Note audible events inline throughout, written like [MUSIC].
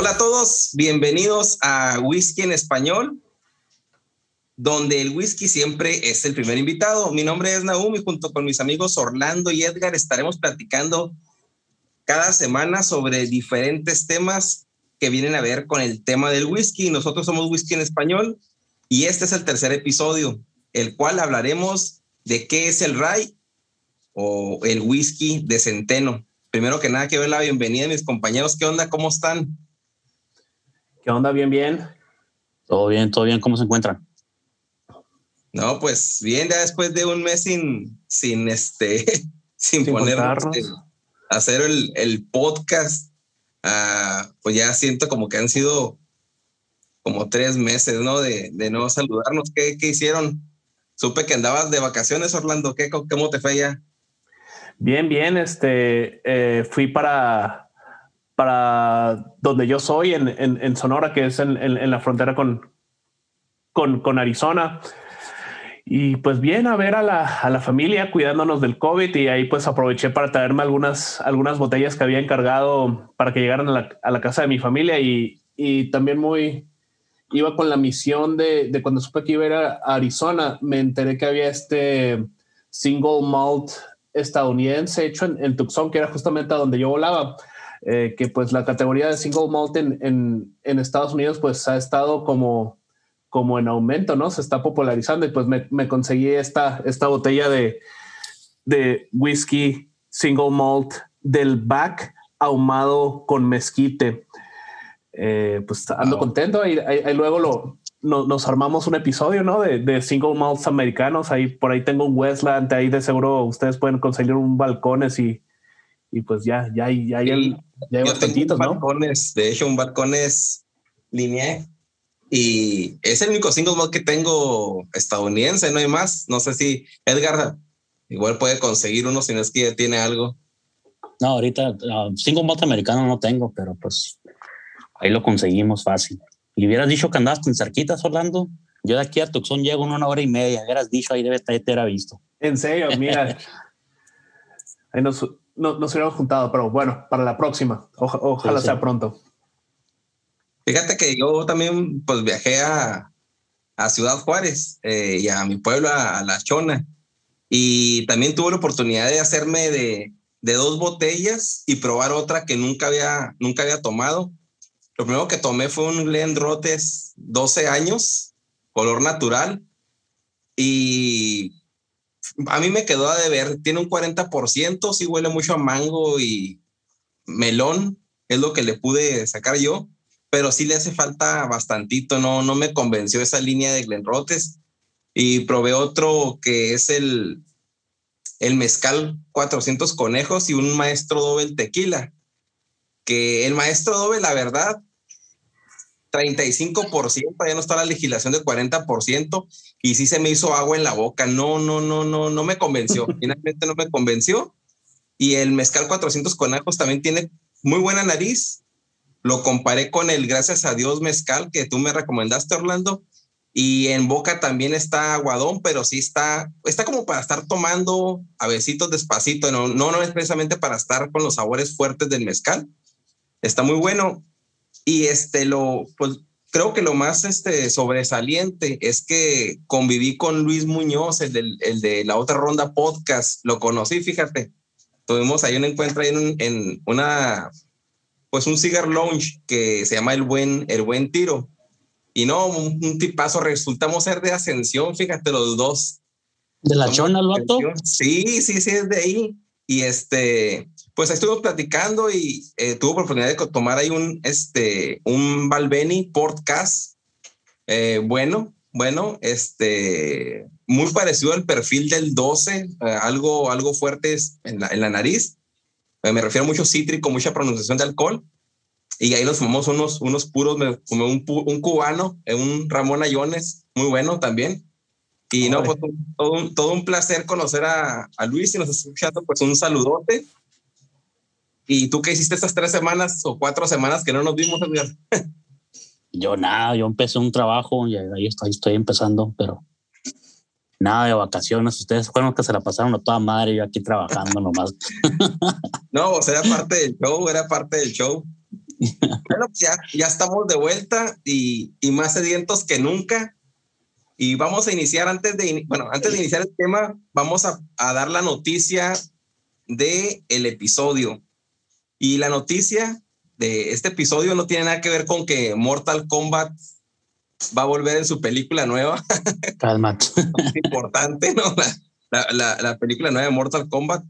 Hola a todos, bienvenidos a Whisky en Español, donde el whisky siempre es el primer invitado. Mi nombre es Naum y junto con mis amigos Orlando y Edgar estaremos platicando cada semana sobre diferentes temas que vienen a ver con el tema del whisky. Nosotros somos Whisky en Español y este es el tercer episodio, el cual hablaremos de qué es el rye o el whisky de centeno. Primero que nada, quiero dar la bienvenida a mis compañeros. ¿Qué onda? ¿Cómo están? ¿Qué onda? ¿Bien, bien? Todo bien, todo bien. ¿Cómo se encuentran? No, pues bien, ya después de un mes sin, sin este, [LAUGHS] sin, poner hacer el, el podcast, uh, pues ya siento como que han sido como tres meses, ¿no? De, de no saludarnos. ¿Qué, ¿Qué, hicieron? Supe que andabas de vacaciones, Orlando. ¿Qué, ¿Cómo te fue ya? Bien, bien. Este, eh, fui para para donde yo soy, en, en, Sonora, que es en, en la frontera con, con, con, Arizona. Y pues bien, a ver a la, a la, familia cuidándonos del COVID y ahí pues aproveché para traerme algunas, algunas botellas que había encargado para que llegaran a la, a la casa de mi familia y, y, también muy, iba con la misión de, de, cuando supe que iba a ir a Arizona, me enteré que había este single malt estadounidense hecho en, en Tucson, que era justamente a donde yo volaba eh, que pues la categoría de single malt en, en, Estados Unidos pues ha estado como, como en aumento, ¿no? Se está popularizando y pues me, me conseguí esta, esta botella de, de whisky single malt del back ahumado con mezquite. Eh, pues ando contento. y luego lo, nos armamos un episodio, ¿no? De, de, single malts americanos. Ahí por ahí tengo un Westland. Ahí de seguro ustedes pueden conseguir un balcones y, y pues ya, ya hay, ya hay, ya hay bastantitos, ¿no? Balcones, de hecho, un balcón es línea y es el único single malt que tengo estadounidense, no hay más. No sé si Edgar igual puede conseguir uno si no es que ya tiene algo. No, ahorita uh, single malt americano no tengo, pero pues ahí lo conseguimos fácil. Y hubieras dicho que andabas en cerquitas, Orlando. Yo de aquí a Tucson llego en una hora y media. Hubieras dicho ahí debe estar, te era visto. En serio, mira. [LAUGHS] ahí nos, no, nos hubiéramos juntado, pero bueno, para la próxima. ojalá sea pronto. Fíjate que yo también pues viajé a, a Ciudad Juárez eh, y a mi pueblo, a, La Chona. Y también tuve la oportunidad de hacerme de, de, dos botellas y probar otra que nunca había, nunca había tomado. Lo primero que tomé fue un Glen Rotes 12 años, color natural. Y a mí me quedó a deber, tiene un 40%, sí huele mucho a mango y melón, es lo que le pude sacar yo, pero sí le hace falta bastantito, no, no me convenció esa línea de Glenrotes y probé otro que es el, el mezcal 400 conejos y un maestro doble tequila, que el maestro doble, la verdad, 35%, ya no está la legislación de 40%, y sí se me hizo agua en la boca. No, no, no, no, no me convenció. [LAUGHS] Finalmente no me convenció. Y el mezcal 400 conejos también tiene muy buena nariz, lo comparé con el Gracias a Dios Mezcal que tú me recomendaste, Orlando. Y en boca también está aguadón, pero sí está, está como para estar tomando a besitos despacito. No, no, no es precisamente para estar con los sabores fuertes del mezcal. Está muy bueno. Y este, lo, pues creo que lo más este, sobresaliente es que conviví con Luis Muñoz, el, del, el de la otra ronda podcast. Lo conocí, fíjate. Tuvimos ahí un encuentro ahí en, en una, pues un cigar lounge que se llama El Buen, el Buen Tiro y no, un, tipazo, resultamos ser de ascensión, fíjate, los dos. ¿De la chona, el vato? Sí, sí, sí, es de ahí. Y este, pues estuvimos platicando y eh, tuvo oportunidad de tomar ahí un, este, un Balbeni podcast. Eh, bueno, bueno, este, muy parecido al perfil del 12, eh, algo, algo fuerte en la, en la nariz. me refiero a mucho cítrico, mucha pronunciación de alcohol y ahí nos fumamos unos, unos puros, fumé un, un cubano, eh, un Ramón Ayones, muy bueno también. Y no, pues todo un, todo un placer conocer a, a Luis y nos está escuchando, pues un saludote. ¿Y tú qué hiciste estas tres semanas o cuatro semanas que no nos vimos, Edgar? yo nada, yo empecé un trabajo y ahí estoy, estoy empezando, pero nada de vacaciones. Ustedes fueron que se la pasaron a toda madre, yo aquí trabajando nomás. [LAUGHS] no, o sea, era parte del show, era parte del show. bueno, pues ya, ya estamos de vuelta y, y, más sedientos que nunca. Y vamos a iniciar antes de, bueno, antes de iniciar el tema, vamos a, a dar la noticia de el episodio. Y la noticia de este episodio no tiene nada que ver con que Mortal Kombat va a volver en su película nueva. [LAUGHS] Calma. es importante, ¿no? La, la, la, película nueva de Mortal Kombat.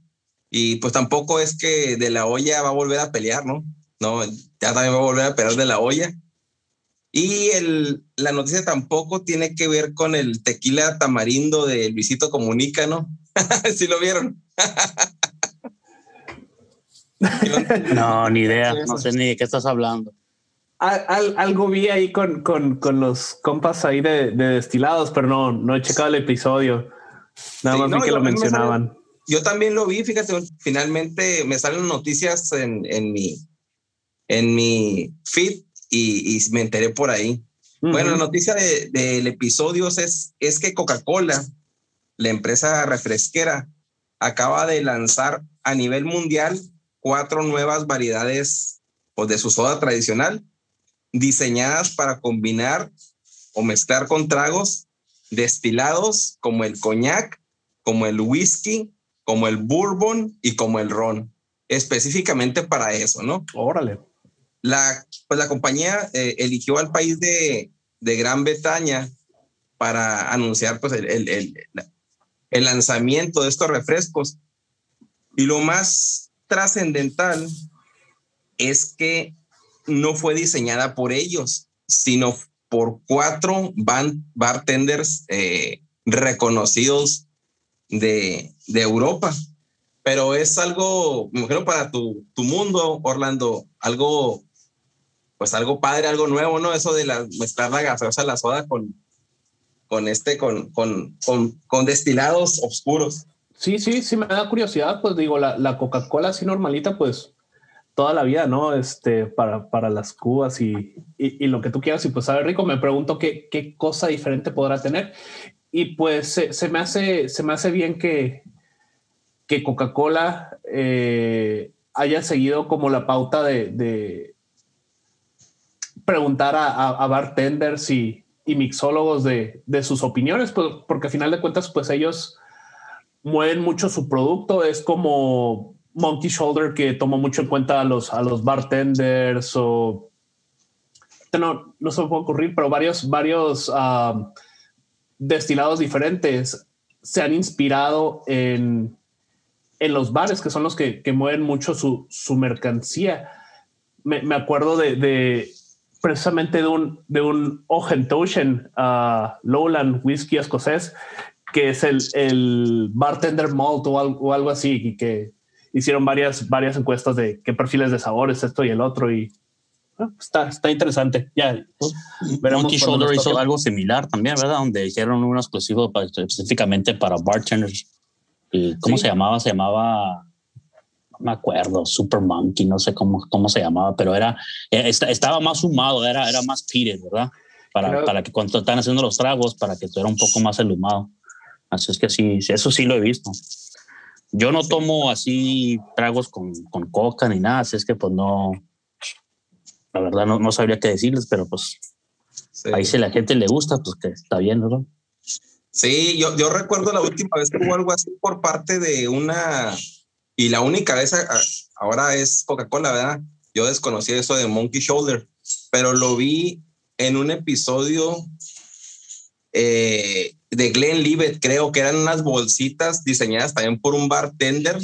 Y pues tampoco es que de la olla va a volver a pelear, ¿no? No, ya también va a volver a pegar de la olla. Y el, la noticia tampoco tiene que ver con el tequila tamarindo de Luisito Comunica, ¿no? [LAUGHS] ¿Sí lo vieron? [LAUGHS] [LAUGHS] no, ni idea, no sé ni de qué estás hablando. Al, algo vi ahí con, con, con, los compas ahí de, de, destilados, pero no, no he checado el episodio. Nada más vi que lo mencionaban. yo también lo vi, fíjate, finalmente me salen noticias en, en mi, en mi feed y, y me enteré por ahí. Bueno, la noticia del de, episodio es, es que Coca-Cola, la empresa refresquera, acaba de lanzar a nivel mundial cuatro nuevas variedades pues, de su soda tradicional, diseñadas para combinar o mezclar con tragos destilados como el coñac, como el whisky, como el bourbon y como el ron, específicamente para eso, ¿no? Órale la, pues la compañía eh, eligió al país de, de, Gran Bretaña para anunciar pues, el, el, el, el, lanzamiento de estos refrescos. Y lo más trascendental es que no fue diseñada por ellos, sino por cuatro bartenders eh, reconocidos de, Europa pero es algo, me imagino, para tu, tu, mundo, Orlando, algo pues algo padre, algo nuevo, ¿no? Eso de la, mezclar la gaseosa, la soda con, con este, con, con, con destilados oscuros. Sí, sí, sí me da curiosidad, pues digo, la, la Coca-Cola así normalita, pues toda la vida, ¿no? Este, para, para las cubas y, y, y, lo que tú quieras, y pues sabe rico, me pregunto qué, qué cosa diferente podrá tener. Y pues se, se me, hace, se me hace bien que, que Coca-Cola eh, haya seguido como la pauta de, de preguntar a, bartenders y, mixólogos de, sus opiniones, pues, porque a final de cuentas, pues ellos mueven mucho su producto. Es como Monkey Shoulder que toma mucho en cuenta a los, a los bartenders o no, no se me puede ocurrir, pero varios, varios um, destilados diferentes se han inspirado en, en los bares, que son los que, mueven mucho su, su mercancía. Me, acuerdo de, precisamente de un, de un uh, Lowland Whisky escocés, que es el, el bartender malt o algo, o algo, así, y que hicieron varias, varias encuestas de qué perfiles de sabores, esto y el otro, y ah, está, está interesante. Ya Monkey Shoulder hizo algo similar también, ¿verdad? Donde hicieron un exclusivo específicamente para bartenders. ¿Y ¿Cómo se llamaba? Se llamaba me acuerdo, Super Monkey, no sé cómo, cómo se llamaba, pero era, eh, estaba más humado, era, era más pire, ¿verdad? Para, para que cuando están haciendo los tragos, para que estuviera un poco más elumado. Así es que sí, eso sí lo he visto. Yo no tomo así tragos con, con coca ni nada, así es que pues no, la verdad no, no sabría qué decirles, pero pues ahí si a la gente le gusta, pues que está bien, ¿verdad? Sí, yo, yo recuerdo la última vez que hubo algo así por parte de una, y la única vez ahora es Coca-Cola, ¿verdad? Yo desconocí eso de Monkey Shoulder, pero lo vi en un episodio eh, de Glenn Libet, creo que eran unas bolsitas diseñadas también por un bartender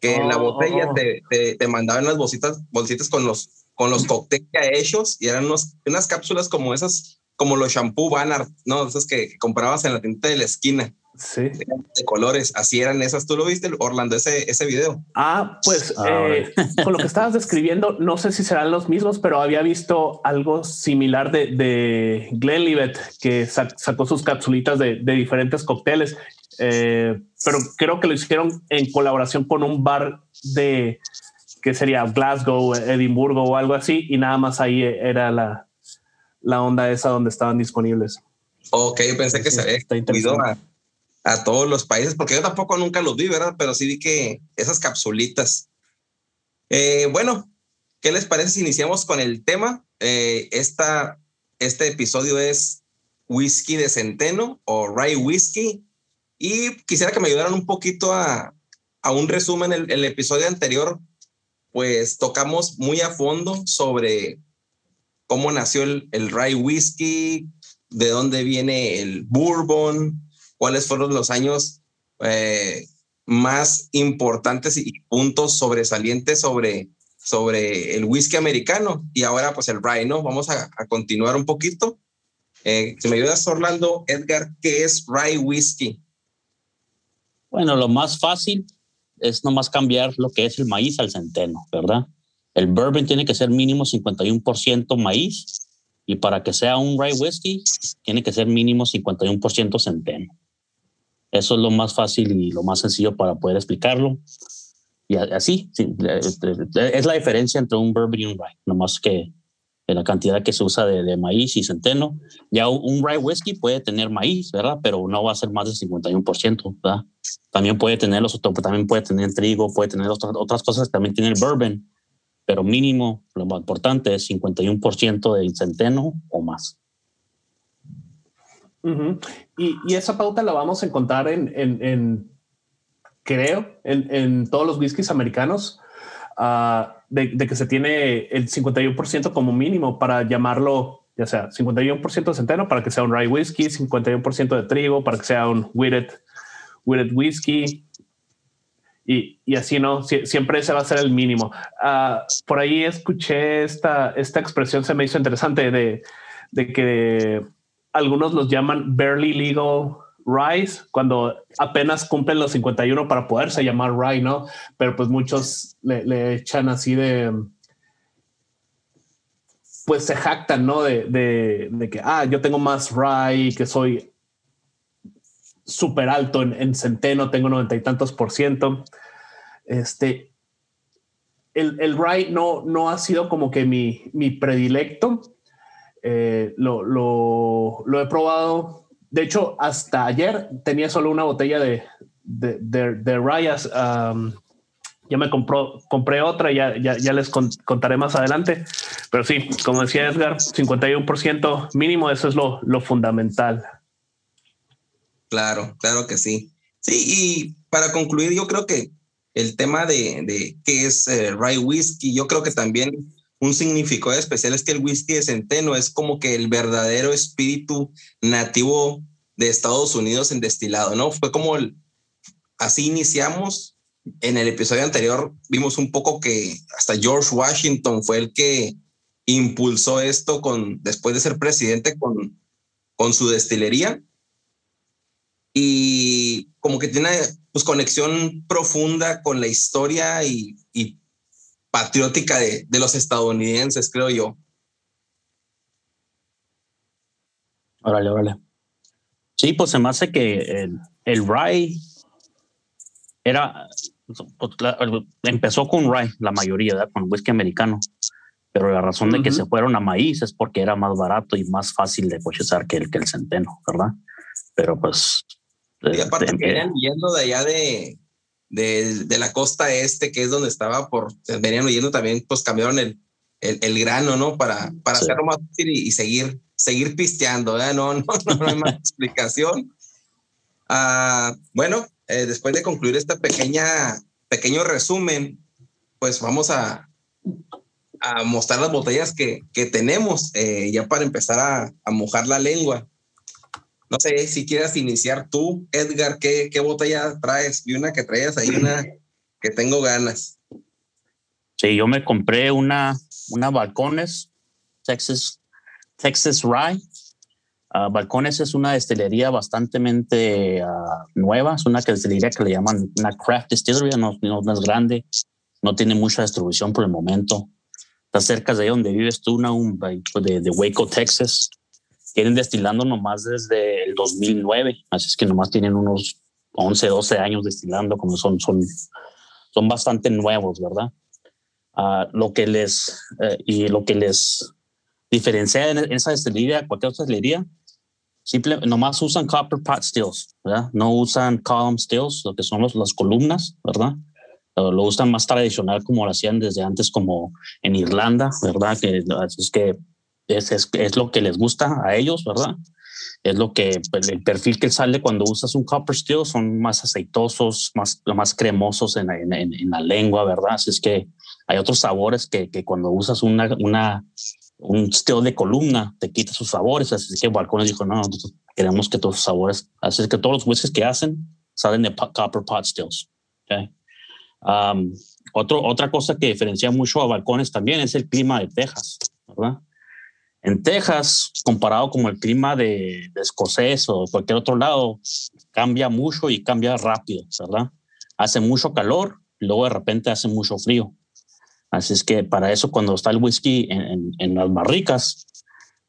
que en la oh, botella oh, oh. Te, te, mandaban las bolsitas, bolsitas con los, con los cócteles hechos y eran unas cápsulas como esas, como los shampoo Banner, ¿no? Esas que, comprabas en la tienda de la esquina. Sí. De colores, así eran esas. ¿Tú lo viste, Orlando, ese, ese video? Ah, pues ah, eh, con lo que estabas describiendo, no sé si serán los mismos, pero había visto algo similar de, de Glenlivet, que sacó sus capsulitas de, de diferentes cócteles, eh, pero creo que lo hicieron en colaboración con un bar de que sería Glasgow, Edimburgo o algo así, y nada más ahí era la, la onda esa donde estaban disponibles. Ok, pensé que se había a todos los países, porque yo tampoco nunca los vi, ¿verdad? Pero sí vi que esas capsulitas. Eh, bueno, ¿qué les parece si iniciamos con el tema? Eh, esta, este episodio es whisky de centeno o rye whisky. Y quisiera que me ayudaran un poquito a, a un resumen. El, episodio anterior, pues tocamos muy a fondo sobre cómo nació el, el rye whisky, de dónde viene el bourbon, cuáles fueron los años eh, más importantes y puntos sobresalientes sobre, sobre el whisky americano y ahora pues el rye, ¿no? Vamos a, continuar un poquito. Eh, si me ayudas, Orlando, Edgar, ¿qué es rye whisky? Bueno, lo más fácil es nomás cambiar lo que es el maíz al centeno, ¿verdad? El bourbon tiene que ser mínimo 51% maíz y para que sea un rye whisky tiene que ser mínimo 51% centeno. Eso es lo más fácil y lo más sencillo para poder explicarlo. Y así, es la diferencia entre un bourbon y un rye, nomás que la cantidad que se usa de, maíz y centeno. Ya un rye whiskey puede tener maíz, ¿verdad? Pero no va a ser más del 51%, ¿verdad? También puede tener los también puede tener trigo, puede tener otras, otras cosas, también tiene el bourbon, pero mínimo, lo más importante es 51% de centeno o más y, esa pauta la vamos a encontrar en, creo, en, todos los whiskies americanos, ah, de, que se tiene el 51% como mínimo para llamarlo, ya sea 51% de centeno para que sea un rye whisky, 51% de trigo para que sea un wheated, wheated whisky. Y, así no, siempre ese va a ser el mínimo. Ah, por ahí escuché esta, esta expresión, se me hizo interesante de que algunos los llaman barely legal rise cuando apenas cumplen los 51 para poderse llamar rye, ¿no? Pero pues muchos le, echan así de, pues se jactan, ¿no? De, que, ah, yo tengo más rye, que soy súper alto en, centeno, tengo noventa y tantos por ciento. Este, el, el no, no ha sido como que mi, mi predilecto eh, lo, lo, he probado. De hecho, hasta ayer tenía solo una botella de, de, de, Rayas. ya me compró, compré otra, ya, ya, les contaré más adelante. Pero sí, como decía Edgar, 51% mínimo, eso es lo, lo fundamental. Claro, claro que sí. Sí, y para concluir, yo creo que el tema de, de qué es eh, rye whisky, yo creo que también un significado especial es que el whisky de centeno es como que el verdadero espíritu nativo de Estados Unidos en destilado, ¿no? Fue como el, así iniciamos. En el episodio anterior vimos un poco que hasta George Washington fue el que impulsó esto con, después de ser presidente con, con su destilería. Y como que tiene pues conexión profunda con la historia y, y patriótica de, los estadounidenses, creo yo. Órale, órale. Sí, pues se me hace que el, el rye era, pues, empezó con rye, la mayoría, ¿verdad? con whisky americano. Pero la razón de que se fueron a maíz es porque era más barato y más fácil de cosechar que el, que el centeno, ¿verdad? Pero pues... Y aparte venían huyendo de allá de, de, de, la costa este, que es donde estaba, por venían huyendo también, pues cambiaron el, el, el grano, ¿no? Para, para hacerlo más fácil y, seguir, seguir pisteando, ¿verdad? No, no, no, hay más [LAUGHS] explicación. Uh, bueno, eh, después de concluir este pequeña, pequeño resumen, pues vamos a, a mostrar las botellas que, que tenemos, eh, ya para empezar a, a, mojar la lengua. No sé si quieras iniciar tú, Edgar, ¿qué, qué botella traes? Vi una que traías ahí, una que tengo ganas. Sí, yo me compré una, una Balcones, Texas, Texas Rye. Uh, Balcones es una destilería bastante uh, nueva, es una destilería que le llaman una craft distillery, no, es grande, no tiene mucha distribución por el momento. Está cerca de donde vives tú, un, de, de Waco, Texas. Tienen destilando nomás desde el 2009, así es que nomás tienen unos 11, 12 años destilando, como son, son, son bastante nuevos, ¿verdad? lo que les eh, y lo que les diferencia en, esa destilería, cualquier otra destilería, simple, nomás usan copper pot stills, ¿verdad? No usan column stills, lo que son los, las columnas, ¿verdad? Lo, usan más tradicional como lo hacían desde antes, como en Irlanda, ¿verdad? Que es que es, es, lo que les gusta a ellos, ¿verdad? es lo que pues, el perfil que sale cuando usas un copper steel son más aceitosos, más, más cremosos en, la lengua, ¿verdad? Así es que hay otros sabores que, que cuando usas una, una, un steel de columna te quita sus sabores. Así que Balcones dijo, no, queremos que todos los sabores, así es que todos los whiskies que hacen salen de copper pot stills. Okay? Um, otro, otra cosa que diferencia mucho a Balcones también es el clima de Texas, ¿verdad? En Texas, comparado con el clima de, escocés o cualquier otro lado, cambia mucho y cambia rápido, ¿verdad? Hace mucho calor, luego de repente hace mucho frío. Así es que para eso, cuando está el whisky en, las barricas,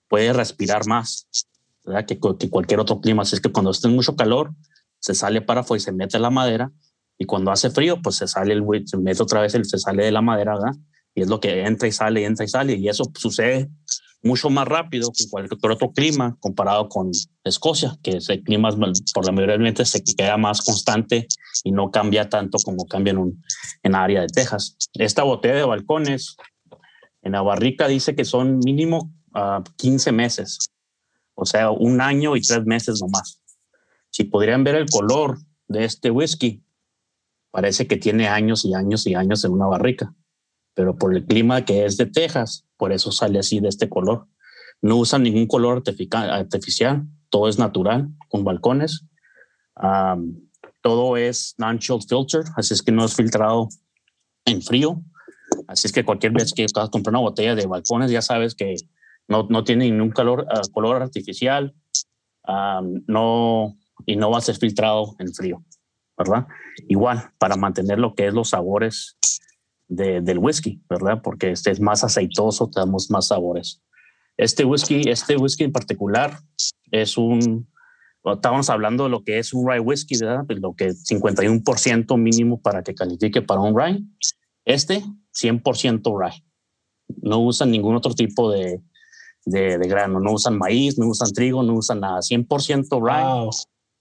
puede respirar más ¿verdad? Que, cualquier otro clima. Así es que cuando está en mucho calor, se sale afuera y se mete la madera. Y cuando hace frío, pues se sale el se mete otra vez, el, se sale de la madera, ¿verdad? Y es lo que entra y sale, entra y sale. Y eso sucede mucho más rápido que cualquier otro clima comparado con Escocia, que ese clima por la mayoría de se queda más constante y no cambia tanto como cambia en, un, en la área de Texas. Esta botella de balcones en la barrica dice que son mínimo 15 ah, meses, o sea, un año y tres meses nomás. Si podrían ver el color de este whisky, parece que tiene años y años y años en una barrica pero por el clima que es de Texas, por eso sale así de este color. No usan ningún color artificial, todo es natural, con balcones. todo es non-chilled filter, así es que no es filtrado en frío. Así es que cualquier vez que a comprar una botella de balcones, ya sabes que no, no tiene ningún color, ah, color artificial no, y no va a ser filtrado en frío, ¿verdad? Igual, para mantener lo que es los sabores del whisky, ¿verdad? Porque este es más aceitoso, tenemos más sabores. Este whisky, este whisky en particular es un, estábamos hablando de lo que es un rye whisky, ¿verdad? De lo que 51% mínimo para que califique para un rye. Este, 100% rye. No usan ningún otro tipo de, de, grano, no usan maíz, no usan trigo, no usan nada, 100% rye.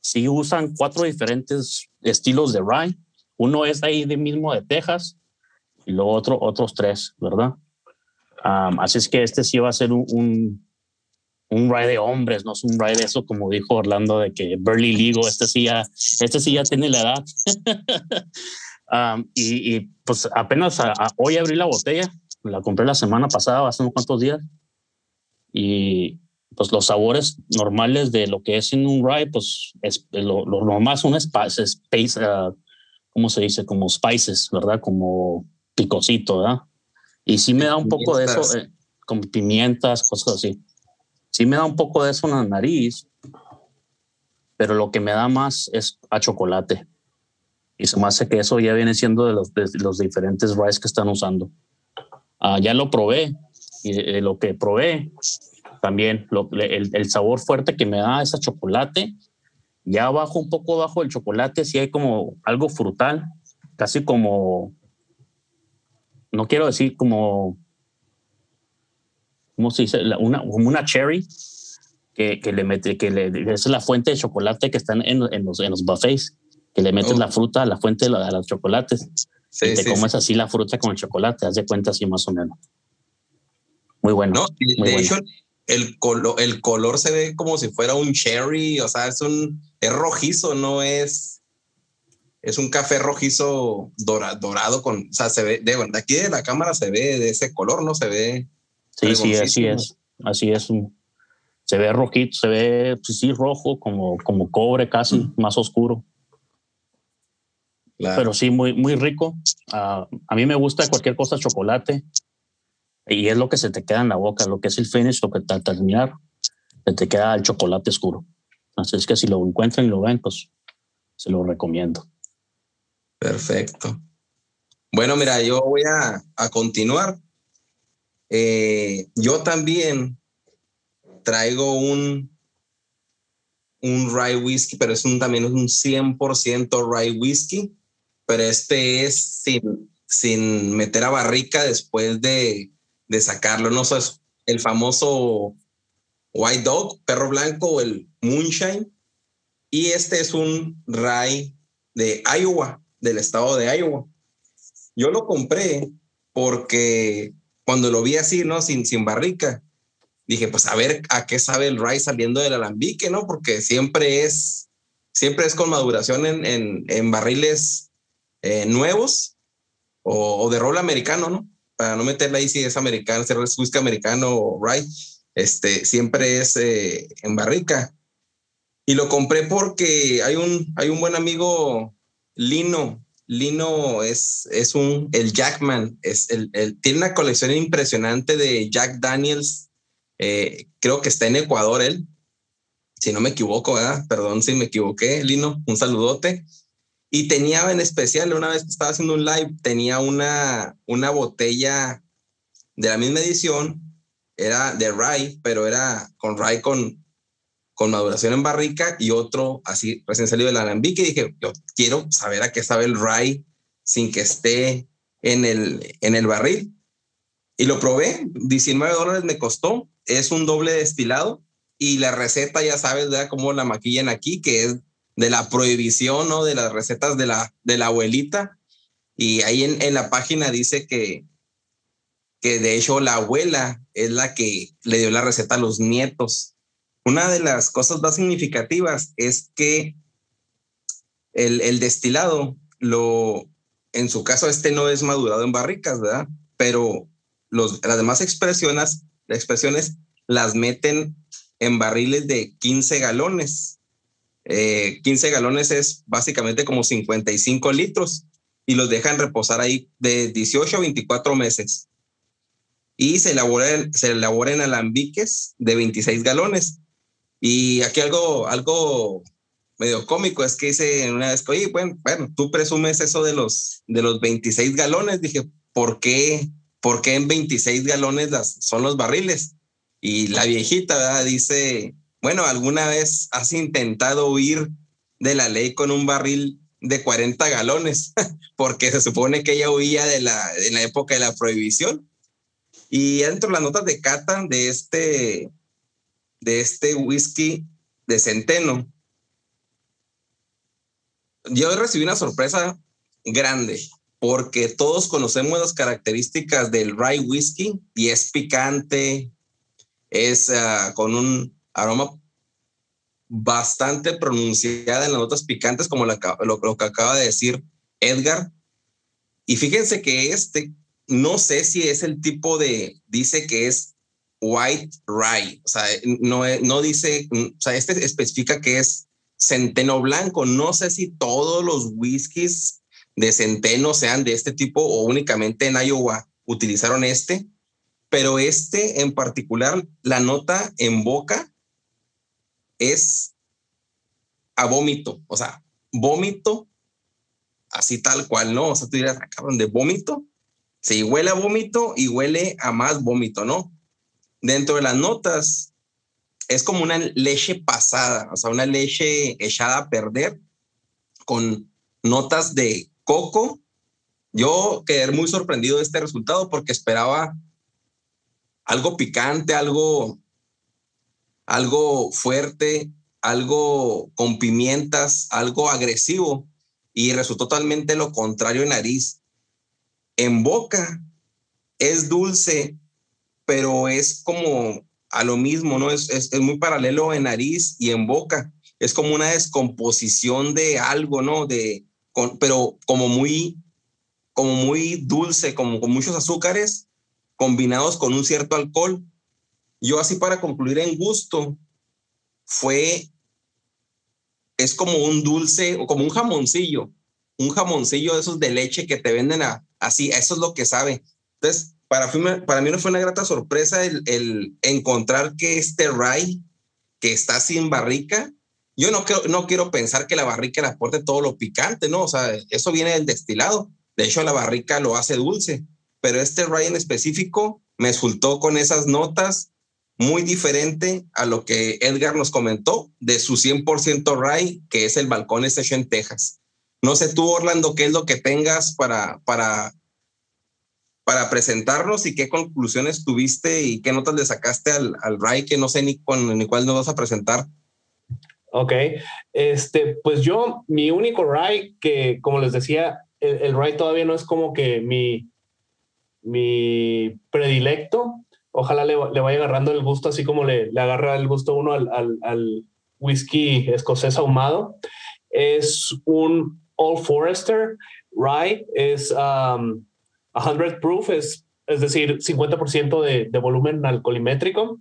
Sí usan cuatro diferentes estilos de rye. Uno es ahí de mismo de Texas, y luego otro, otros tres, ¿verdad? así es que este sí va a ser un, un, ride de hombres, no es un ride de eso, como dijo Orlando, de que Burley Ligo, este sí ya, este sí ya tiene la edad. [LAUGHS] y, pues apenas hoy abrí la botella, la compré la semana pasada, hace unos cuantos días, y pues los sabores normales de lo que es en un rye, pues es, lo, lo normal son spices, space, uh, ¿cómo se dice? Como spices, ¿verdad? Como picosito, ¿verdad? Y sí me da un poco de eso, eh, con pimientas, cosas así. Sí me da un poco de eso en la nariz, pero lo que me da más es a chocolate. Y se me hace que eso ya viene siendo de los, los diferentes rice que están usando. Ah, ya lo probé y eh, lo que probé también, lo, el, el, sabor fuerte que me da ese chocolate, ya abajo, un poco abajo del chocolate, sí hay como algo frutal, casi como, no quiero decir como, ¿cómo se dice? Una, como una cherry que, que le mete, que le, es la fuente de chocolate que están en, en, los, en los buffets, que le metes oh. la fruta a la fuente de, los chocolates. y te comes así la fruta con el chocolate, haz de cuenta así más o menos. Muy bueno. No, de hecho, el, color, el color se ve como si fuera un cherry, o sea, es un, es rojizo, no es, es un café rojizo dorado, con, o sea, se ve, de, aquí de la cámara se ve de ese color, ¿no? Se ve. Sí, sí, así es, así es. Se ve rojito, se ve, pues sí, rojo, como, como cobre casi, mm. más oscuro. Pero sí, muy, muy rico. Ah, a mí me gusta cualquier cosa chocolate. Y es lo que se te queda en la boca, lo que es el finish, lo que te, al terminar, se te queda el chocolate oscuro. Así es que si lo encuentran y lo ven, pues se lo recomiendo. Perfecto. Bueno, mira, yo voy a, a continuar. Eh, yo también traigo un, un rye whiskey, pero es un, también es un 100% rye whiskey, pero este es sin, sin meter a barrica después de, de sacarlo. No sé, el famoso White Dog, perro blanco o el Moonshine. Y este es un rye de Iowa, del estado de Iowa. Yo lo compré porque cuando lo vi así, ¿no? Sin, sin barrica, dije, pues a ver a qué sabe el rye saliendo del alambique, ¿no? Porque siempre es, siempre es con maduración en, en, barriles eh, nuevos o, de rol americano, ¿no? para no meterla ahí si es americano, si es whisky americano o rye, este, siempre es eh, en barrica. Y lo compré porque hay un, hay un buen amigo, Lino. Lino es, es un, el Jackman, es el, tiene una colección impresionante de Jack Daniels. Eh, creo que está en Ecuador él, si no me equivoco, ¿verdad? Perdón si me equivoqué, Lino, un saludote. Y tenía en especial, una vez que estaba haciendo un live, tenía una, una botella de la misma edición, era de rye, pero era con rye con, con maduración en barrica y otro así recién salido del alambique. Y dije, yo quiero saber a qué sabe el rye sin que esté en el, en el barril. Y lo probé, 19 dólares me costó, es un doble destilado y la receta ya sabes, ¿verdad? Cómo la maquillan aquí, que es de la prohibición, ¿no? De las recetas de la, de la abuelita. Y ahí en, en la página dice que, que de hecho la abuela es la que le dio la receta a los nietos. Una de las cosas más significativas es que el, el destilado, lo, en su caso, este no es madurado en barricas, ¿verdad? Pero los, las demás expresiones, expresiones las meten en barriles de 15 galones 15 eh, galones es básicamente como 55 litros y los dejan reposar ahí de 18 a 24 meses. Y se elaboran, se elaboran alambiques de 26 galones. Y aquí algo, algo medio cómico es que dice una vez oye, bueno, bueno, tú presumes eso de los, de los 26 galones. Dije, ¿por qué, ¿por qué en 26 galones las, son los barriles? Y la viejita dice, bueno, ¿alguna vez has intentado huir de la ley con un barril de 40 galones? [LAUGHS] Porque se supone que ella huía de la, en la época de la prohibición. Y dentro de las notas de cata de este, de este whisky de centeno, yo recibí una sorpresa grande porque todos conocemos las características del rye whisky y es picante, es ah, con un aroma bastante pronunciada en las notas picantes, como lo, lo, que acaba de decir Edgar. Y fíjense que este, no sé si es el tipo de, dice que es white rye, o sea, no, no dice, o sea, este especifica que es centeno blanco. No sé si todos los whiskies de centeno sean de este tipo o únicamente en Iowa utilizaron este, pero este en particular, la nota en boca es a vómito, o sea, vómito, así tal cual, ¿no? O sea, tú dirás, ah, cabrón, de vómito. Sí, huele a vómito y huele a más vómito, ¿no? Dentro de las notas, es como una leche pasada, o sea, una leche echada a perder con notas de coco yo quedé muy sorprendido de este resultado porque esperaba algo picante, algo, algo fuerte, algo con pimientas, algo agresivo y resultó totalmente lo contrario en nariz. En boca es dulce, pero es como a lo mismo, ¿no? Es, es, muy paralelo en nariz y en boca. Es como una descomposición de algo, ¿no? De, pero como muy, como muy dulce, como con muchos azúcares combinados con un cierto alcohol. Yo así para concluir en gusto, fue, es como un dulce o como un jamoncillo, un jamoncillo de esos de leche que te venden así, eso es lo que sabe. Entonces, para, mí no fue una grata sorpresa el, encontrar que este rye que está sin barrica, yo no, quiero, pensar que la barrica le aporte todo lo picante, ¿no? O sea, eso viene del destilado. De hecho, la barrica lo hace dulce, pero este rye en específico me resultó con esas notas muy diferente a lo que Edgar nos comentó de su 100% rye, que es el balcón en Texas. No sé tú, Orlando, qué es lo que tengas para, para, para presentarnos y qué conclusiones tuviste y qué notas le sacaste al, al rye que no sé ni, ni cuál nos vas a presentar. Ok, este, pues yo, mi único rye que, como les decía, el, el rye todavía no es como que mi, mi predilecto, ojalá le, vaya agarrando el gusto, así como le, le agarra el gusto uno al, al, whisky escocés ahumado. Es un Old Forester Rye, es um, 100 proof, es, es decir, 50% de, de volumen alcoholimétrico.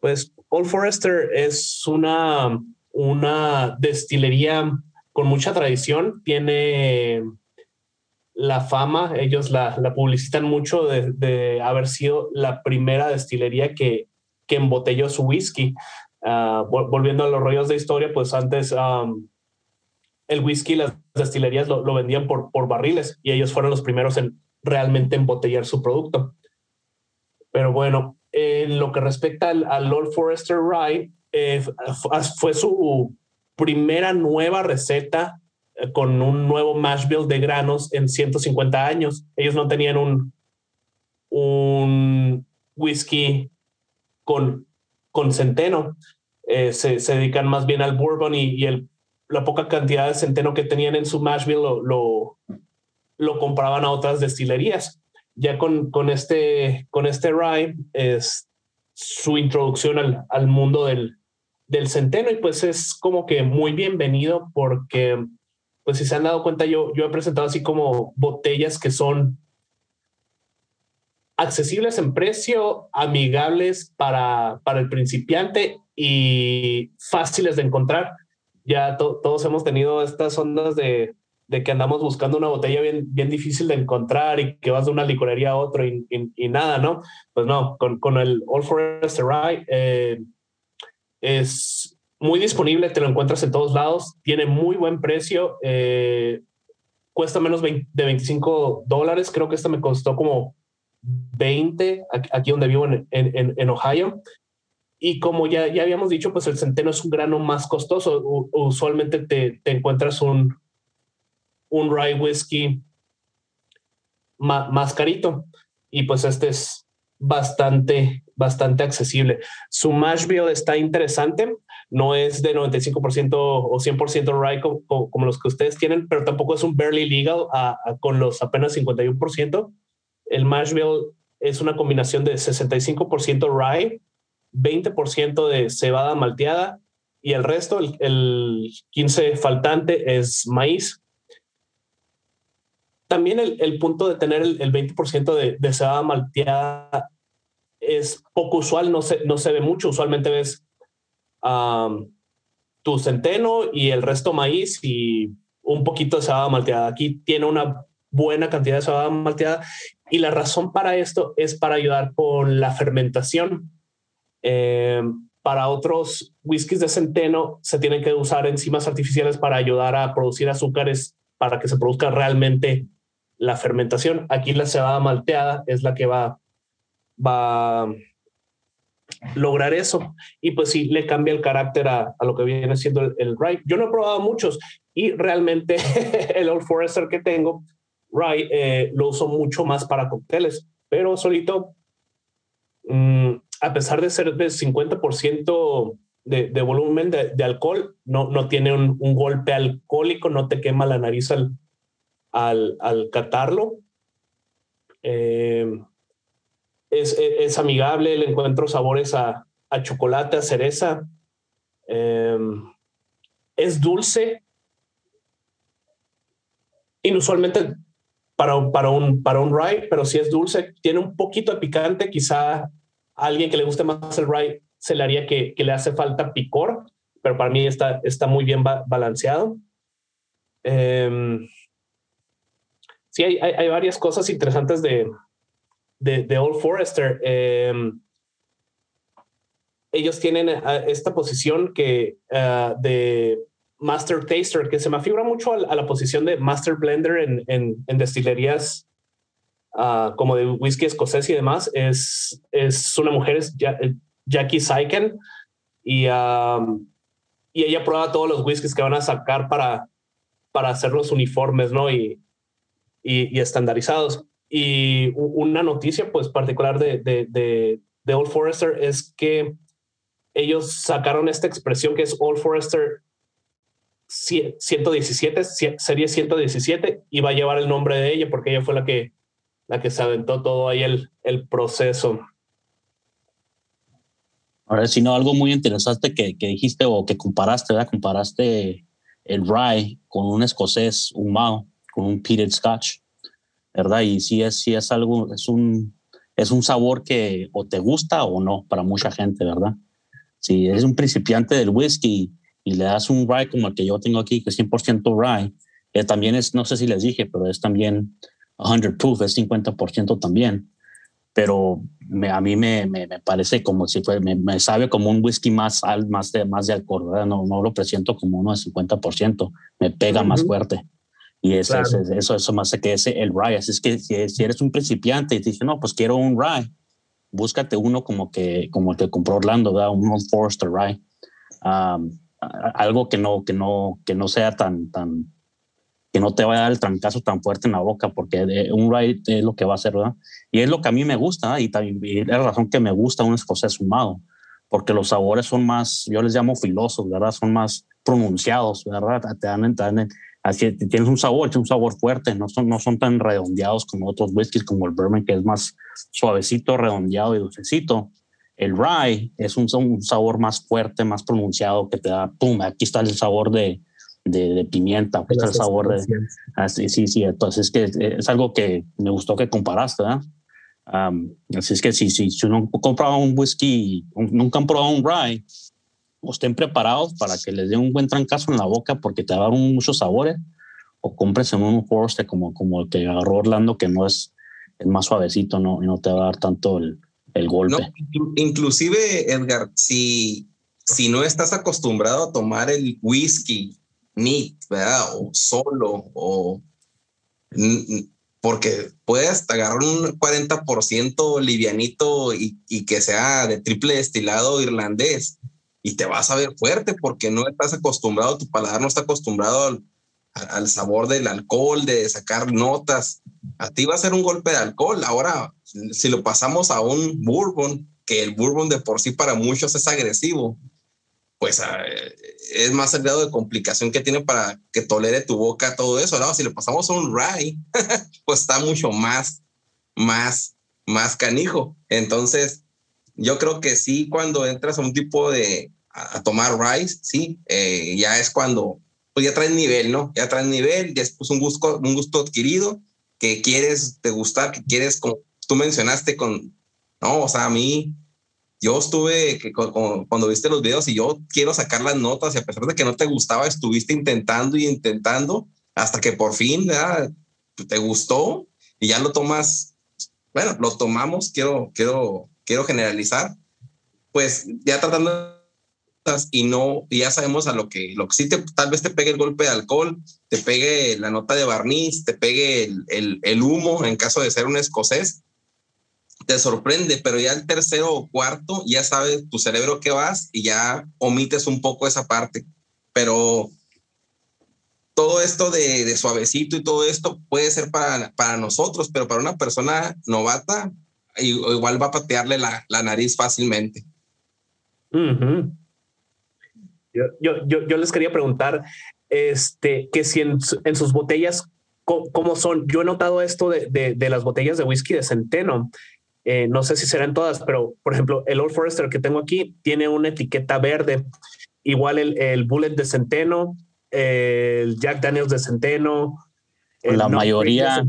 Pues Old Forester es una, una destilería con mucha tradición, tiene la fama, ellos la, publicitan mucho de, haber sido la primera destilería que, que embotelló su whisky. Ah, volviendo a los rollos de historia, pues antes el whisky, las destilerías lo, vendían por, por barriles y ellos fueron los primeros en realmente embotellar su producto. Pero bueno, en lo que respecta al, al Lord Forester Rye, eh, fue su primera nueva receta con un nuevo mash bill de granos en 150 años. Ellos no tenían un, un whisky con, con centeno. Eh, se, dedican más bien al bourbon y, el, la poca cantidad de centeno que tenían en su mash bill lo, lo compraban a otras destilerías. Ya con, con, este, con este rye es su introducción al, al mundo del, del centeno y pues es como que muy bienvenido porque pues si se han dado cuenta, yo, yo he presentado así como botellas que son accesibles en precio, amigables para, para el principiante y fáciles de encontrar. Ya todos hemos tenido estas ondas de, de, que andamos buscando una botella bien, bien difícil de encontrar y que vas de una licorería a otra y, y, nada, ¿no? Pues no, con, con el All Forest Rye eh, es muy disponible, te lo encuentras en todos lados, tiene muy buen precio, eh, cuesta menos de 25 dólares, creo que esta me costó como 20 aquí donde vivo en, en, en Ohio. Y como ya, ya habíamos dicho, pues el centeno es un grano más costoso. usualmente te, te, encuentras un, un rye whiskey más, más carito. Y pues este es bastante, bastante accesible. Su mash bill está interesante no es de 95% o 100% rye como, los que ustedes tienen, pero tampoco es un barely legal con los apenas 51%. El mash bill es una combinación de 65% rye, 20% de cebada malteada y el resto, el, 15 faltante, es maíz. También el, punto de tener el, 20% de, de, cebada malteada es poco usual, no se, no se ve mucho. Usualmente ves tu centeno y el resto maíz y un poquito de cebada malteada. Aquí tiene una buena cantidad de cebada malteada y la razón para esto es para ayudar con la fermentación. Eh, para otros whiskies de centeno se tienen que usar enzimas artificiales para ayudar a producir azúcares para que se produzca realmente la fermentación. Aquí la cebada malteada es la que va, va lograr eso. Y pues sí, le cambia el carácter a, lo que viene siendo el, rye. Yo no he probado muchos y realmente [LAUGHS] el Old Forester que tengo rye eh, lo uso mucho más para cócteles, pero solito, mm, a pesar de ser de 50% de, de, volumen de, alcohol, no, no tiene un, golpe alcohólico, no te quema la nariz al, al, al catarlo. Eh, es, es, amigable, le encuentro sabores a, a chocolate, a cereza. Em, es dulce. Inusualmente para, para, un, para un rye, pero si es dulce. Tiene un poquito de picante. Quizá a alguien que le guste más el rye se le haría que, que le hace falta picor, pero para mí está, está muy bien balanceado. Eh, sí, hay, hay, hay, varias cosas interesantes de, de, de Old Forester. Eh, ellos tienen eh, esta posición que uh, de Master Taster, que se me figura mucho a, la posición de Master Blender en, en, en destilerías uh, como de whisky escocés y demás. Es, es una mujer, es Jackie Syken, y, um, y ella prueba todos los whiskies que van a sacar para, para hacer los uniformes, ¿no? Y, y, y estandarizados. Y una noticia, pues, particular de, de, de, de Old Forester es que ellos sacaron esta expresión que es Old Forester 117, serie 117, y va a llevar el nombre de ella porque ella fue la que, la que se aventó todo ahí el, el proceso. Ahora, si no, algo muy interesante que, que, dijiste o que comparaste, ¿verdad? Comparaste el rye con un escocés, un mao, con un peated scotch, ¿verdad? Y sí es, sí es algo, es un, es un sabor que o te gusta o no para mucha gente, ¿verdad? Si eres un principiante del whisky y le das un rye como el que yo tengo aquí, que es 100% rye, que también es, no sé si les dije, pero es también 100 proof, es 50% también. Pero me, a mí me, me, me, parece como si fue, me, sabe como un whisky más, más, de, más de alcohol, ¿verdad? No, no lo presiento como uno de 50%, me pega uh -huh. más fuerte. Y eso, claro. eso, eso, eso, más que ese el rye. Así es que si, si eres un principiante y te dices, no, pues quiero un rye, búscate uno como que como el que compró Orlando, ¿verdad? un Forester Rye. Um, algo que no, que no, que no sea tan, tan, que no te vaya a dar el trancazo tan fuerte en la boca, porque un rye es lo que va a hacer, ¿verdad? Y es lo que a mí me gusta, y también y es la razón que me gusta un escocés humado, porque los sabores son más, yo les llamo filosos, ¿verdad? Son más pronunciados, ¿verdad? Te dan, te dan así tienes un sabor, un sabor fuerte, no son, no son tan redondeados como otros whiskies como el bourbon, que es más suavecito, redondeado y dulcecito. El rye es un, un sabor más fuerte, más pronunciado, que te da, pum, aquí está el sabor de, de, de pimienta, aquí está el sabor de... Así, sí, sí, entonces es que es algo que me gustó que comparaste, ¿verdad? Um, así es que si, si, si uno compra un whisky, nunca han probado un rye, o estén preparados para que les dé un buen trancazo en la boca porque te dar muchos sabores, o compres en un Forster como, como el que agarró Orlando, que no es, es más suavecito ¿no? y no te va a dar tanto el, el golpe. No, inclusive, Edgar, si, si no estás acostumbrado a tomar el whisky neat, ¿verdad? O solo, o porque puedes agarrar un 40% livianito y, y que sea de triple destilado irlandés y te vas a ver fuerte porque no estás acostumbrado, tu paladar no está acostumbrado al, al, sabor del alcohol, de sacar notas. A ti va a ser un golpe de alcohol. Ahora, si lo pasamos a un bourbon, que el bourbon de por sí para muchos es agresivo, pues uh, es más el grado de complicación que tiene para que tolere tu boca todo eso. ¿no? Si lo pasamos a un rye, [LAUGHS] pues está mucho más, más, más canijo. Entonces, yo creo que sí, cuando entras a un tipo de, a, tomar rice, sí, eh, ya es cuando, pues ya traes nivel, ¿no? Ya traes nivel, ya es pues un gusto, un gusto adquirido que quieres te gustar, que quieres, como tú mencionaste con, no, o sea, a mí, yo estuve, que, con, con, cuando viste los videos y yo quiero sacar las notas y a pesar de que no te gustaba, estuviste intentando y intentando hasta que por fin, ¿verdad? Te gustó y ya lo tomas, bueno, lo tomamos, quiero, quiero, quiero generalizar, pues ya tratando y no, ya sabemos a lo que, lo que sí te, tal vez te pegue el golpe de alcohol, te pegue la nota de barniz, te pegue el, el, el humo en caso de ser un escocés, te sorprende, pero ya el tercero o cuarto ya sabe tu cerebro que vas y ya omites un poco esa parte, pero todo esto de, suavecito y todo esto puede ser para, para nosotros, pero para una persona novata, igual va a patearle la, la nariz fácilmente. Yo, yo, yo, les quería preguntar este, que si en, sus botellas, ¿cómo, son? Yo he notado esto de, de, de las botellas de whisky de centeno. Eh, no sé si serán todas, pero por ejemplo, el Old Forester que tengo aquí tiene una etiqueta verde. Igual el, el Bullet de centeno, el Jack Daniels de centeno, la mayoría,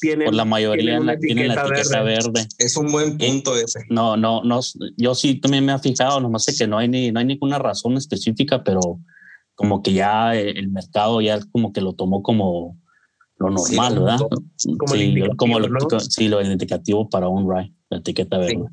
tiene, por la mayoría tiene la etiqueta verde. Es un buen punto ese. No, no, no. Yo sí también me he fijado, nomás sé que no hay ni, no hay ninguna razón específica, pero como que ya el mercado ya como que lo tomó como lo normal, ¿verdad? Como sí, como lo, sí, lo indicativo para un rye, la etiqueta verde.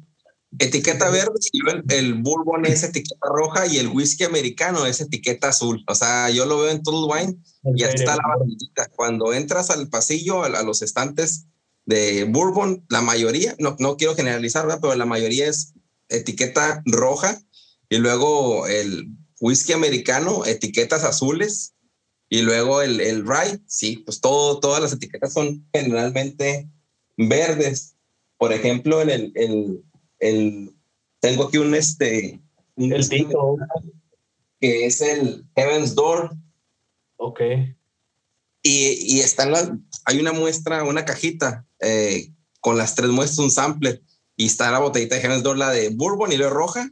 Etiqueta verde, el, el, bourbon es etiqueta roja y el whisky americano es etiqueta azul. O sea, yo lo veo en todo Wine y aquí está la bandita. Cuando entras al pasillo, a, los estantes de bourbon, la mayoría, no, no quiero generalizar, ¿verdad? pero la mayoría es etiqueta roja y luego el whisky americano, etiquetas azules y luego el, el rye, sí, pues todo, todas las etiquetas son generalmente verdes. Por ejemplo, en el, el, el tengo aquí un este, el que es el Heaven's Door. Ok. Y, y están las, hay una muestra, una cajita eh, con las tres muestras, un sample, y está la botellita de Heaven's Door, la de Bourbon y luego roja,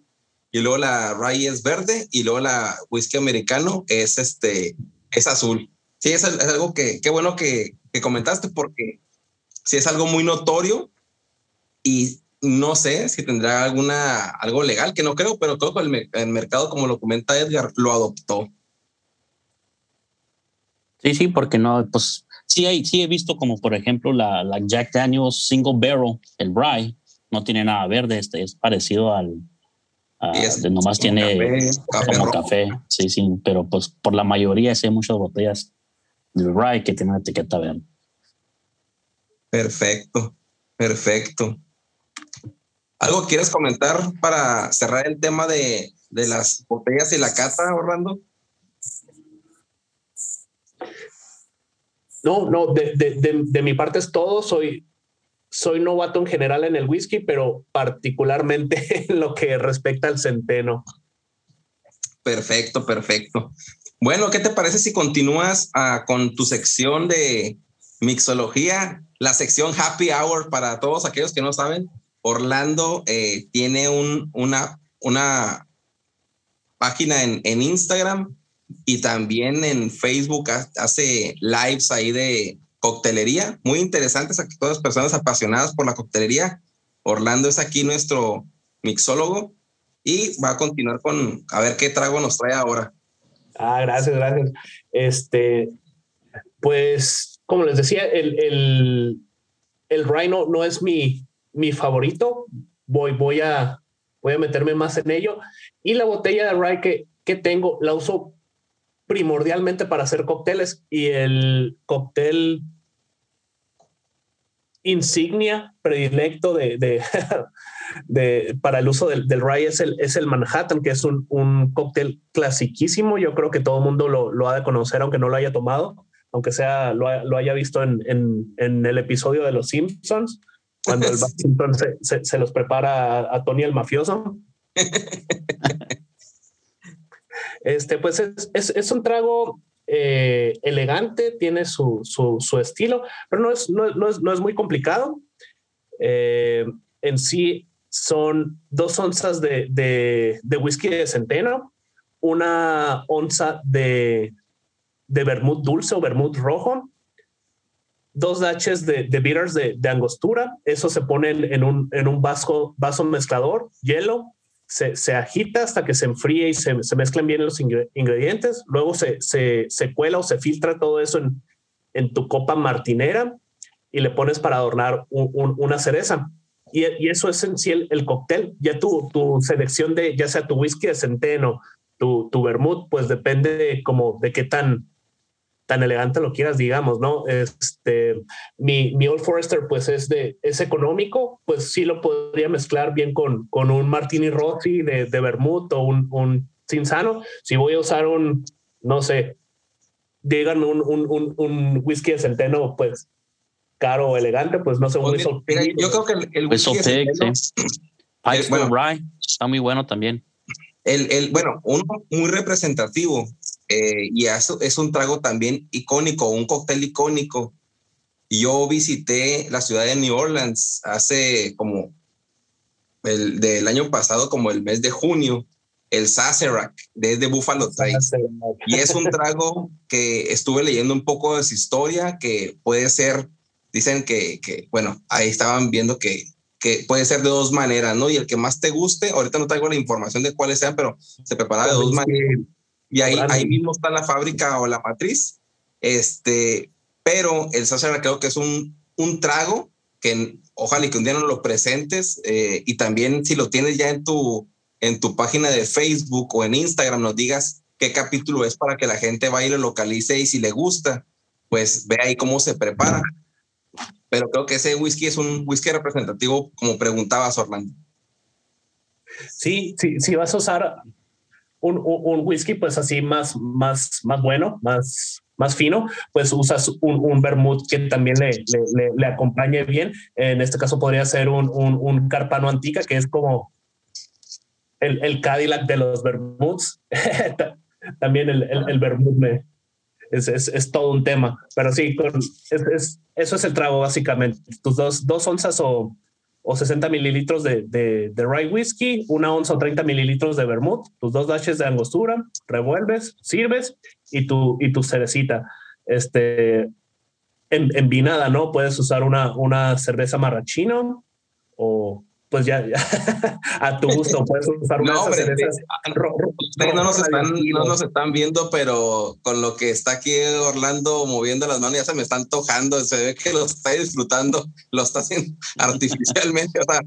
y luego la Rye es verde, y luego la whisky americano es este, es azul. Sí, es, es algo que, qué bueno que, que comentaste, porque sí es algo muy notorio y no sé si tendrá alguna algo legal, que no creo, pero creo que el, el, mercado, como lo comenta Edgar, lo adoptó. Sí, sí, porque no, pues sí, hay, sí he visto como por ejemplo la, la Jack Daniels Single Barrel, el Rye, no tiene nada verde, este es parecido al, de nomás tiene café, como café, sí, sí, pero pues por la mayoría sí hay muchas botellas del Rye que tienen etiqueta verde. Perfecto, perfecto. ¿Algo quieres comentar para cerrar el tema de, de las botellas y la cata, Orlando? No, no, de, de, de, mi parte es todo. Soy, soy novato en general en el whisky, pero particularmente [LAUGHS] en lo que respecta al centeno. Perfecto, perfecto. Bueno, ¿qué te parece si continúas uh, con tu sección de mixología, la sección happy hour para todos aquellos que no saben? Orlando eh, tiene un, una, página en, en, Instagram y también en Facebook hace lives ahí de coctelería, muy interesantes a todas las personas apasionadas por la coctelería. Orlando es aquí nuestro mixólogo y va a continuar con a ver qué trago nos trae ahora. Ah, gracias, gracias. Este, pues, como les decía, el, el, el Rhino no es mi, mi favorito. Voy, voy, a, voy a meterme más en ello. Y la botella de rye que, que tengo la uso primordialmente para hacer cócteles y el cóctel insignia predilecto de, de, [LAUGHS] de, para el uso del, del rye es el, es el Manhattan, que es un, un cóctel clasiquísimo. Yo creo que todo el mundo lo, lo, ha de conocer, aunque no lo haya tomado, aunque sea lo, lo haya visto en, en, en, el episodio de Los Simpsons cuando el Washington se, se, los prepara a, a, Tony el mafioso. este, pues es, es, es un trago eh, elegante, tiene su, su, su, estilo, pero no es, no, no, es, no es muy complicado. Eh, en sí son dos onzas de, de, de, whisky de centeno, una onza de, de vermut dulce o vermut rojo, dos daches de, de de, angostura. Eso se pone en un, en un vaso, vaso mezclador, hielo, se, agita hasta que se enfríe y se, se mezclen bien los ingredientes. Luego se, se, cuela o se filtra todo eso en, en tu copa martinera y le pones para adornar un, un, una cereza. Y, eso es en sí el, el, cóctel. Ya tu, tu selección de, ya sea tu whisky de centeno, tu, tu vermut, pues depende de, como de qué tan tan elegante lo quieras, digamos, ¿no? Este, mi, mi Old Forester, pues es de, es económico, pues sí lo podría mezclar bien con, con un Martini Rossi de, de Vermouth o un, un Cinzano. Si voy a usar un, no sé, digan un, un, un, whisky de centeno, pues caro o elegante, pues no sé, un pues yo creo que el, el whisky de centeno, eh, bueno, Rye está muy bueno también. El, el, bueno, uno muy representativo eh, y es un trago también icónico, un cóctel icónico. Yo visité la ciudad de New Orleans hace como el del año pasado, como el mes de junio, el Sazerac desde Buffalo Trace. Y es un trago que estuve leyendo un poco de su historia, que puede ser, dicen que, que bueno, ahí estaban viendo que, que puede ser de dos maneras, ¿no? Y el que más te guste, ahorita no traigo la información de cuáles sean, pero se prepara de dos maneras. Y ahí, ahí mismo está la fábrica o la matriz. Este, pero el Sazerac creo que es un, un trago que ojalá y que un día nos lo presentes eh, y también si lo tienes ya en tu en tu página de Facebook o en Instagram nos digas qué capítulo es para que la gente vaya y lo localice y si le gusta, pues ve ahí cómo se prepara. Pero creo que ese whisky es un whisky representativo, como preguntabas, Orlando. Sí, sí, si vas a usar un, un, whisky, pues así más, más, más bueno, más, más fino, pues usas un, un vermouth que también le, le, le, acompañe bien. En este caso podría ser un, un, un carpano antica, que es como el, el Cadillac de los Bermuds. [LAUGHS] También el, el, el Bermud me, es, es, es, todo un tema. Pero sí, con, es, eso es el trago básicamente. Tus dos, dos onzas o, o 60 mililitros de, de, rye whiskey, una onza o 30 mililitros de vermouth, tus dos dashes de angostura, revuelves, sirves y tu, y tu cerecita. Este, en, en vinada, ¿no? Puedes usar una, una cerveza marrachino o pues ya, [LAUGHS] a tu gusto puedes usar una no, hombre, ustedes no nos, están, no nos están viendo, pero con lo que está aquí Orlando moviendo las manos ya se me están tojando, se ve que lo está disfrutando, lo está haciendo [LAUGHS] artificialmente, o sea,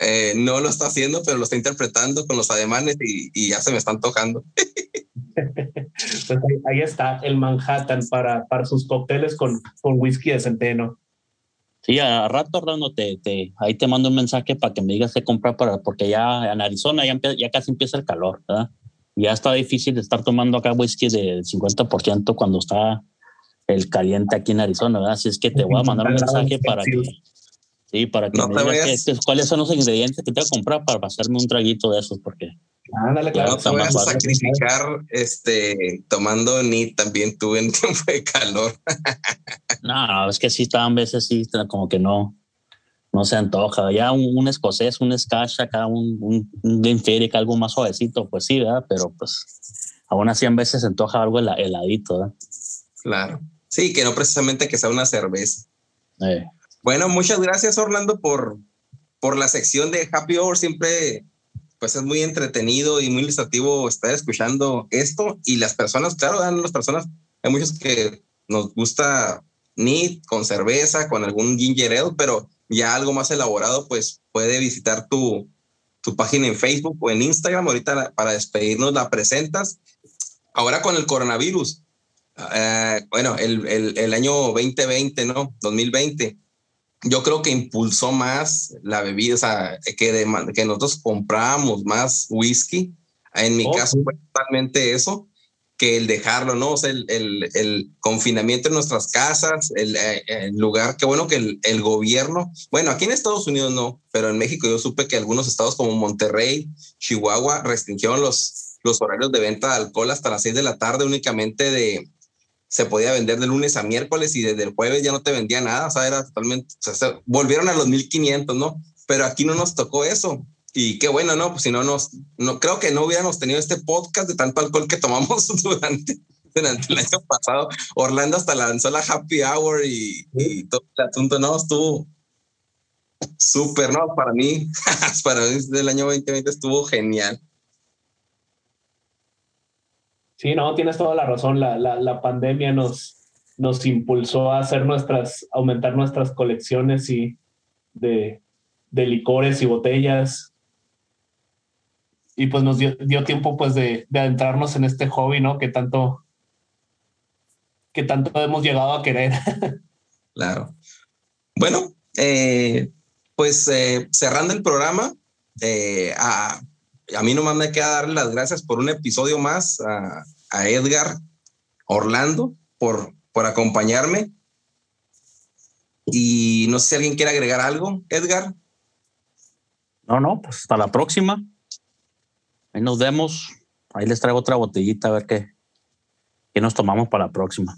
eh, no lo está haciendo, pero lo está interpretando con los ademanes y, y ya se me están tocando. [LAUGHS] pues ahí, ahí, está el Manhattan para, para sus cócteles con, con whisky de centeno. Sí, a rato, Orlando, te, te, ahí te mando un mensaje para que me digas qué comprar, para, porque ya en Arizona ya, ya casi empieza el calor, ¿verdad? Ya está difícil estar tomando acá whisky del 50% cuando está el caliente aquí en Arizona, ¿verdad? Así es que te voy a mandar un mensaje para que, sí, para que me digas cuáles son los ingredientes que te voy a comprar para hacerme un traguito de esos, porque Ándale, claro. No te voy a sacrificar este, tomando ni también tuve en [LAUGHS] tiempo de calor. no, no, es que sí, estaban veces sí, como que no, no se antoja. Ya un, un escocés, un scotch acá, un, un, un Glenfiddich, algo más suavecito, pues sí, ¿verdad? Pero pues aún así a veces se antoja algo heladito, ¿verdad? Claro. Sí, que no precisamente que sea una cerveza. Eh. Bueno, muchas gracias, Orlando, por, por la sección de Happy Hour. Siempre pues es muy entretenido y muy ilustrativo estar escuchando esto y las personas, claro, las personas, hay muchos que nos gusta ni con cerveza, con algún ginger ale, pero ya algo más elaborado, pues puede visitar tu, tu página en Facebook o en Instagram. Ahorita para despedirnos la presentas. Ahora con el coronavirus, eh, bueno, el, el, año 2020, ¿no? 2020, yo creo que impulsó más la bebida, o sea, que, de, que nosotros compramos más whisky. En mi caso fue totalmente eso, que el dejarlo, ¿no? O sea, el, el, el confinamiento en nuestras casas, el, eh, el, lugar, qué bueno que el, gobierno, bueno, aquí en Estados Unidos no, pero en México yo supe que algunos estados como Monterrey, Chihuahua, restringieron los, los horarios de venta de alcohol hasta las seis de la tarde únicamente de, se podía vender de lunes a miércoles y desde el jueves ya no te vendía nada, o sea, era totalmente, o sea, volvieron a los 1500, ¿no? Pero aquí no nos tocó eso. Y qué bueno, ¿no? Pues si no nos, no, creo que no hubiéramos tenido este podcast de tanto alcohol que tomamos [LAUGHS] durante, durante el año pasado. Orlando hasta lanzó la happy hour y, y todo el asunto, ¿no? Estuvo súper, ¿no? Para mí, [LAUGHS] para mí del año 2020 estuvo genial. Sí, no, tienes toda la razón. La, la, la, pandemia nos, nos impulsó a hacer nuestras, aumentar nuestras colecciones y de, de licores y botellas. Y pues nos dio, dio tiempo pues de, de, adentrarnos en este hobby, ¿no? Que tanto, que tanto hemos llegado a querer. [LAUGHS] Claro. Bueno, eh, pues eh, cerrando el programa, eh, a, a mí nomás me queda darle las gracias por un episodio más a, a Edgar, Orlando, por, por acompañarme. Y no sé si alguien quiere agregar algo, Edgar. No, no, pues hasta la próxima. Ahí nos vemos. Ahí les traigo otra botellita a ver qué, qué nos tomamos para la próxima.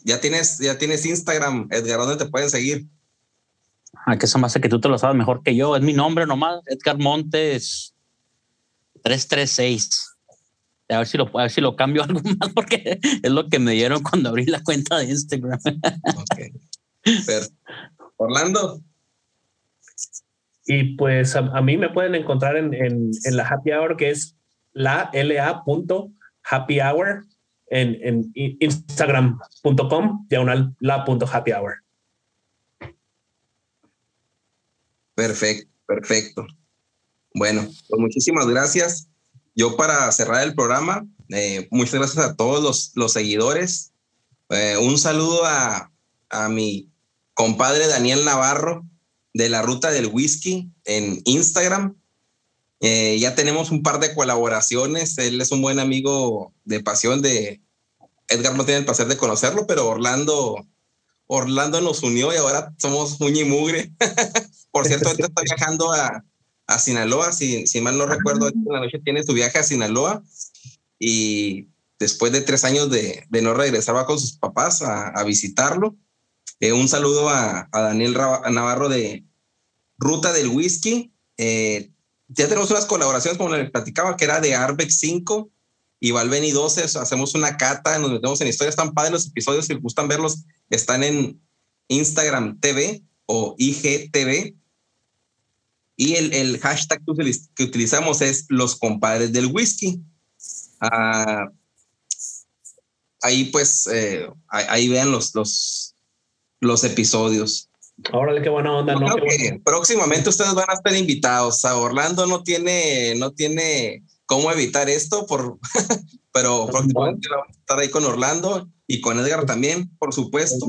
Ya tienes, ya tienes Instagram, Edgar, ¿dónde te pueden seguir? Ah, que eso me hace que tú te lo sabes mejor que yo. Es mi nombre nomás, Edgar Montes 336. A ver si lo, a ver si lo cambio [LAUGHS] algo más porque es lo que me dieron cuando abrí la cuenta de Instagram. Okay. Orlando. Y pues a, a, mí me pueden encontrar en, en, en, la happy hour que es la la punto happy hour en, en instagram.com diagonal la punto happy hour. Perfecto, perfecto. Bueno, pues muchísimas gracias. Yo para cerrar el programa, eh, muchas gracias a todos los, los seguidores. Eh, un saludo a, a mi compadre Daniel Navarro de la Ruta del Whisky en Instagram. Eh, ya tenemos un par de colaboraciones. Él es un buen amigo de pasión de Edgar. No tiene el placer de conocerlo, pero Orlando, Orlando nos unió y ahora somos uña y mugre. [LAUGHS] Por cierto, ahorita está viajando a, a Sinaloa. Si, si, mal no recuerdo, en la noche tiene su viaje a Sinaloa y después de tres años de, de no regresar va con sus papás a, a visitarlo. Eh, un saludo a, a Daniel Navarro de Ruta del Whisky. Eh, ya tenemos unas colaboraciones, como les platicaba, que era de Arbex 5 y Valveni 12. hacemos una cata, nos metemos en historias tan padres los episodios. Si gustan verlos, están en Instagram TV o IGTV. Y el, el hashtag que utilizamos es los compadres del whisky. Ah, ahí pues, eh, ahí, ahí vean los, los, los episodios. Órale, qué buena onda. ¿no? Que próximamente ustedes van a estar invitados. A Orlando no tiene, no tiene cómo evitar esto, por, [LAUGHS] pero próximamente vamos a estar ahí con Orlando y con Edgar también, por supuesto,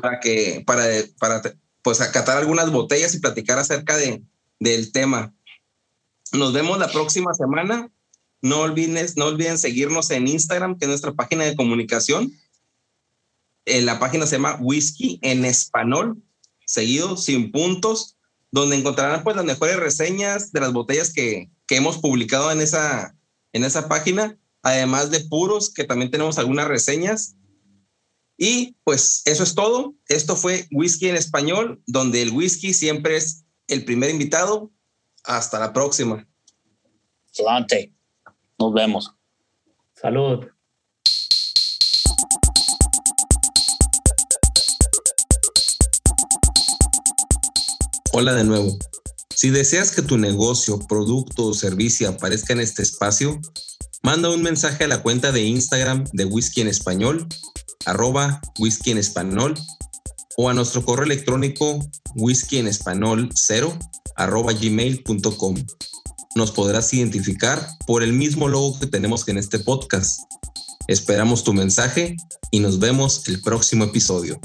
para que, para, para pues acatar algunas botellas y platicar acerca de, del tema. Nos vemos la próxima semana. No olviden, no olviden seguirnos en Instagram, que es nuestra página de comunicación. Eh, la página se llama Whisky en Español, seguido, sin puntos, donde encontrarán pues las mejores reseñas de las botellas que, que hemos publicado en esa, en esa página, además de puros, que también tenemos algunas reseñas. Y pues eso es todo. Esto fue Whisky en Español, donde el whisky siempre es el primer invitado. Hasta la próxima. Adelante. Nos vemos. Salud. Hola de nuevo. Si deseas que tu negocio, producto o servicio aparezca en este espacio, manda un mensaje a la cuenta de Instagram de Whisky en Español, arroba whisky en español, o a nuestro correo electrónico whisky en español 0 arroba gmail.com. Nos podrás identificar por el mismo logo que tenemos en este podcast. Esperamos tu mensaje y nos vemos el próximo episodio.